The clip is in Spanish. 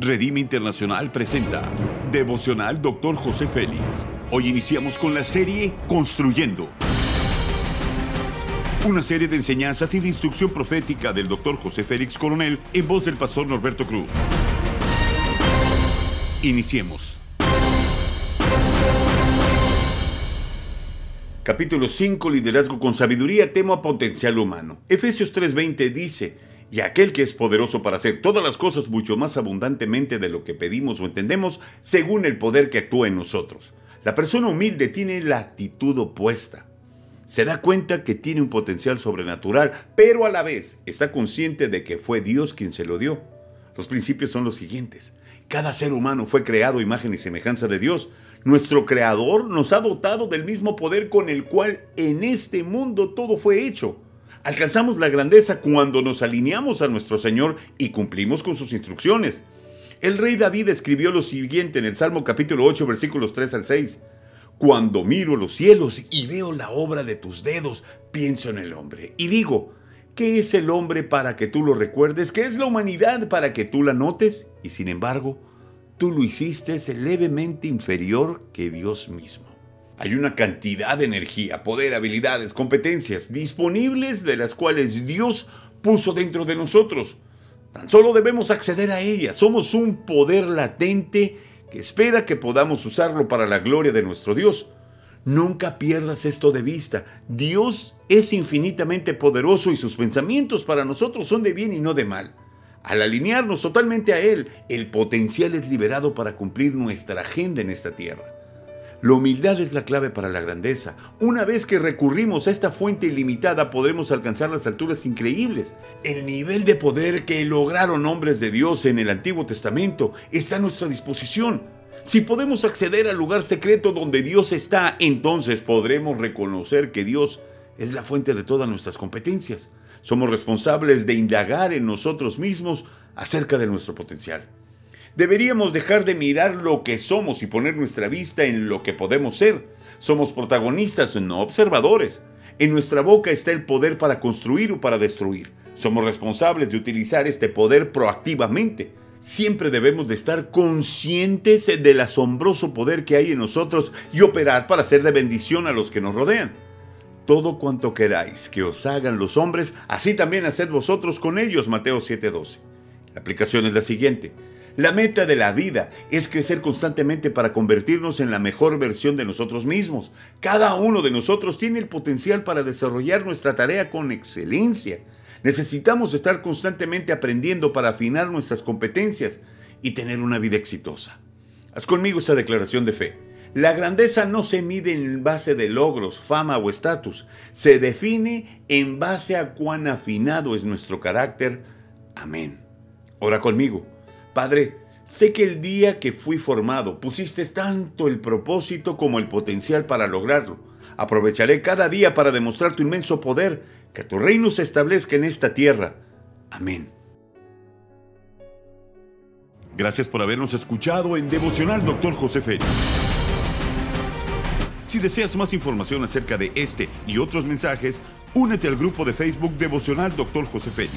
Redime Internacional presenta Devocional Dr. José Félix. Hoy iniciamos con la serie Construyendo. Una serie de enseñanzas y de instrucción profética del Dr. José Félix Coronel en voz del pastor Norberto Cruz. Iniciemos. Capítulo 5, Liderazgo con Sabiduría, tema potencial humano. Efesios 3:20 dice, y aquel que es poderoso para hacer todas las cosas mucho más abundantemente de lo que pedimos o entendemos, según el poder que actúa en nosotros. La persona humilde tiene la actitud opuesta. Se da cuenta que tiene un potencial sobrenatural, pero a la vez está consciente de que fue Dios quien se lo dio. Los principios son los siguientes. Cada ser humano fue creado imagen y semejanza de Dios. Nuestro Creador nos ha dotado del mismo poder con el cual en este mundo todo fue hecho. Alcanzamos la grandeza cuando nos alineamos a nuestro Señor y cumplimos con sus instrucciones. El rey David escribió lo siguiente en el Salmo capítulo 8 versículos 3 al 6. Cuando miro los cielos y veo la obra de tus dedos, pienso en el hombre y digo, ¿qué es el hombre para que tú lo recuerdes? ¿Qué es la humanidad para que tú la notes? Y sin embargo, tú lo hiciste levemente inferior que Dios mismo. Hay una cantidad de energía, poder, habilidades, competencias disponibles de las cuales Dios puso dentro de nosotros. Tan solo debemos acceder a ellas. Somos un poder latente que espera que podamos usarlo para la gloria de nuestro Dios. Nunca pierdas esto de vista. Dios es infinitamente poderoso y sus pensamientos para nosotros son de bien y no de mal. Al alinearnos totalmente a Él, el potencial es liberado para cumplir nuestra agenda en esta tierra. La humildad es la clave para la grandeza. Una vez que recurrimos a esta fuente ilimitada podremos alcanzar las alturas increíbles. El nivel de poder que lograron hombres de Dios en el Antiguo Testamento está a nuestra disposición. Si podemos acceder al lugar secreto donde Dios está, entonces podremos reconocer que Dios es la fuente de todas nuestras competencias. Somos responsables de indagar en nosotros mismos acerca de nuestro potencial. Deberíamos dejar de mirar lo que somos y poner nuestra vista en lo que podemos ser. Somos protagonistas, no observadores. En nuestra boca está el poder para construir o para destruir. Somos responsables de utilizar este poder proactivamente. Siempre debemos de estar conscientes del asombroso poder que hay en nosotros y operar para ser de bendición a los que nos rodean todo cuanto queráis que os hagan los hombres, así también haced vosotros con ellos. Mateo 7:12. La aplicación es la siguiente. La meta de la vida es crecer constantemente para convertirnos en la mejor versión de nosotros mismos. Cada uno de nosotros tiene el potencial para desarrollar nuestra tarea con excelencia. Necesitamos estar constantemente aprendiendo para afinar nuestras competencias y tener una vida exitosa. Haz conmigo esta declaración de fe. La grandeza no se mide en base de logros, fama o estatus, se define en base a cuán afinado es nuestro carácter. Amén. Ora conmigo. Padre, sé que el día que fui formado pusiste tanto el propósito como el potencial para lograrlo. Aprovecharé cada día para demostrar tu inmenso poder, que tu reino se establezca en esta tierra. Amén. Gracias por habernos escuchado en Devocional Dr. José Félix. Si deseas más información acerca de este y otros mensajes, únete al grupo de Facebook Devocional Dr. José Félix.